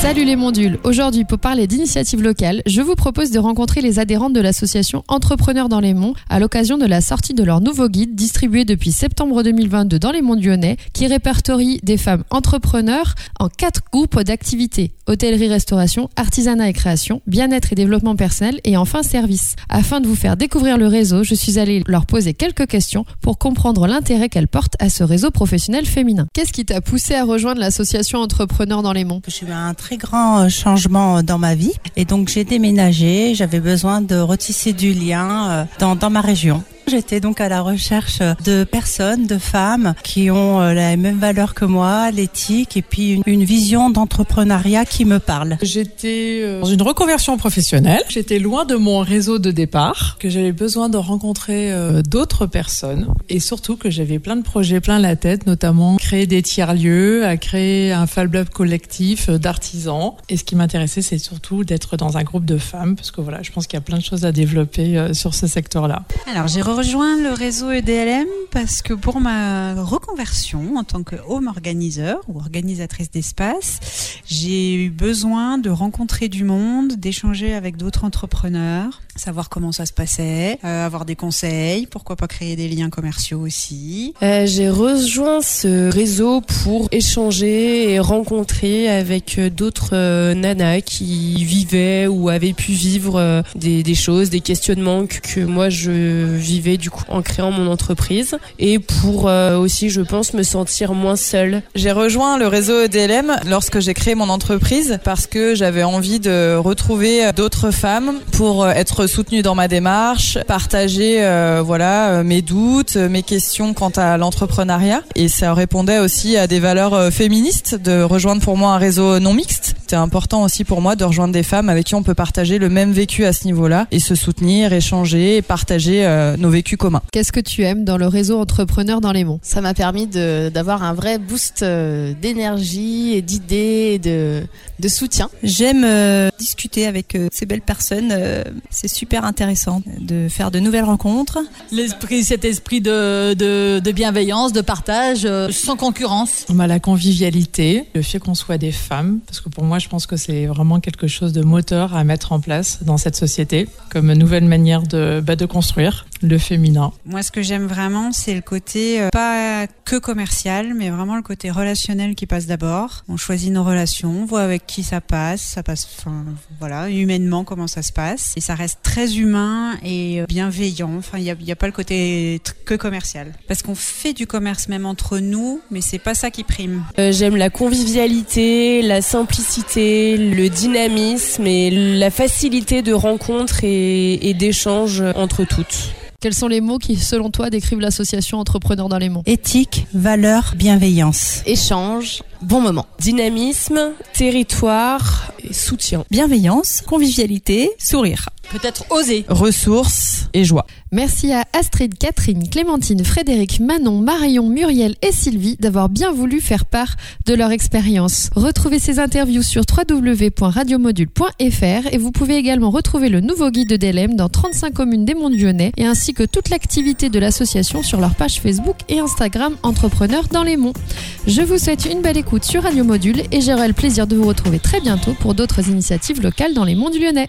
Salut les mondules. Aujourd'hui, pour parler d'initiatives locales, je vous propose de rencontrer les adhérentes de l'association Entrepreneurs dans les Monts à l'occasion de la sortie de leur nouveau guide distribué depuis septembre 2022 dans les monts lyonnais qui répertorie des femmes entrepreneurs en quatre groupes d'activités hôtellerie-restauration, artisanat et création, bien-être et développement personnel et enfin service. Afin de vous faire découvrir le réseau, je suis allée leur poser quelques questions pour comprendre l'intérêt qu'elles portent à ce réseau professionnel féminin. Qu'est-ce qui t'a poussé à rejoindre l'association Entrepreneurs dans les Monts? Très grand euh, changement dans ma vie et donc j'ai déménagé. J'avais besoin de retisser du lien euh, dans, dans ma région. J'étais donc à la recherche de personnes, de femmes qui ont euh, la même valeur que moi, l'éthique et puis une, une vision d'entrepreneuriat qui me parle. J'étais euh, dans une reconversion professionnelle. J'étais loin de mon réseau de départ, que j'avais besoin de rencontrer euh, d'autres personnes et surtout que j'avais plein de projets plein la tête, notamment créer des tiers-lieux, à créer un Fab Lab collectif d'artisans. Et ce qui m'intéressait, c'est surtout d'être dans un groupe de femmes parce que voilà, je pense qu'il y a plein de choses à développer sur ce secteur-là. Alors j'ai rejoint le réseau EDLM parce que pour ma reconversion en tant que home organiseur ou organisatrice d'espace, j'ai eu besoin de rencontrer du monde, d'échanger avec d'autres entrepreneurs, savoir comment ça se passait, euh, avoir des conseils, pourquoi pas créer des liens commerciaux aussi. Euh, j'ai rejoint ce réseau pour échanger et rencontrer avec d'autres euh, nanas qui vivaient ou avaient pu vivre euh, des, des, choses, des questionnements que, que moi je vivais du coup en créant mon entreprise et pour euh, aussi je pense me sentir moins seule. J'ai rejoint le réseau EDLM lorsque j'ai créé mon entreprise parce que j'avais envie de retrouver d'autres femmes pour être soutenue dans ma démarche, partager euh, voilà mes doutes, mes questions quant à l'entrepreneuriat et ça répondait aussi à des valeurs euh, féministes de rejoindre pour moi un réseau non mixte. C'était important aussi pour moi de rejoindre des femmes avec qui on peut partager le même vécu à ce niveau-là et se soutenir, échanger et partager euh, nos vécus communs. Qu'est-ce que tu aimes dans le réseau Entrepreneurs dans les Monts? Ça m'a permis d'avoir un vrai boost euh, d'énergie et d'idées et de, de soutien. J'aime euh, discuter avec euh, ces belles personnes. Euh, c'est super intéressant de faire de nouvelles rencontres. L'esprit, cet esprit de, de, de bienveillance, de partage, euh, sans concurrence. On a la convivialité, le fait qu'on soit des femmes, parce que pour moi, je pense que c'est vraiment quelque chose de moteur à mettre en place dans cette société, comme nouvelle manière de, bah, construire le féminin. Moi, ce que j'aime vraiment, c'est le côté euh, pas que commercial, mais vraiment le côté relationnel qui passe d'abord. On choisit nos relations, on voit avec qui ça passe, ça passe, enfin, voilà, humainement comment ça se passe, et ça reste très humain et bienveillant. Enfin, il n'y a, y a, pas le côté que commercial, parce qu'on fait du commerce même entre nous, mais c'est pas ça qui prime. Euh, J'aime la convivialité, la simplicité, le dynamisme et la facilité de rencontre et, et d'échange entre toutes. Quels sont les mots qui, selon toi, décrivent l'association Entrepreneurs dans les Monts Éthique, valeur, bienveillance. Échange, bon moment. Dynamisme, territoire et soutien. Bienveillance, convivialité, sourire. Peut-être oser. Ressources et joie. Merci à Astrid, Catherine, Clémentine, Frédéric, Manon, Marion, Muriel et Sylvie d'avoir bien voulu faire part de leur expérience. Retrouvez ces interviews sur www.radiomodule.fr et vous pouvez également retrouver le nouveau guide de DLM dans 35 communes des Monts Lyonnais et ainsi que toute l'activité de l'association sur leur page Facebook et Instagram Entrepreneurs dans les Monts. Je vous souhaite une belle écoute sur Radio Module et j'aurai le plaisir de vous retrouver très bientôt pour d'autres initiatives locales dans les Monts du Lyonnais.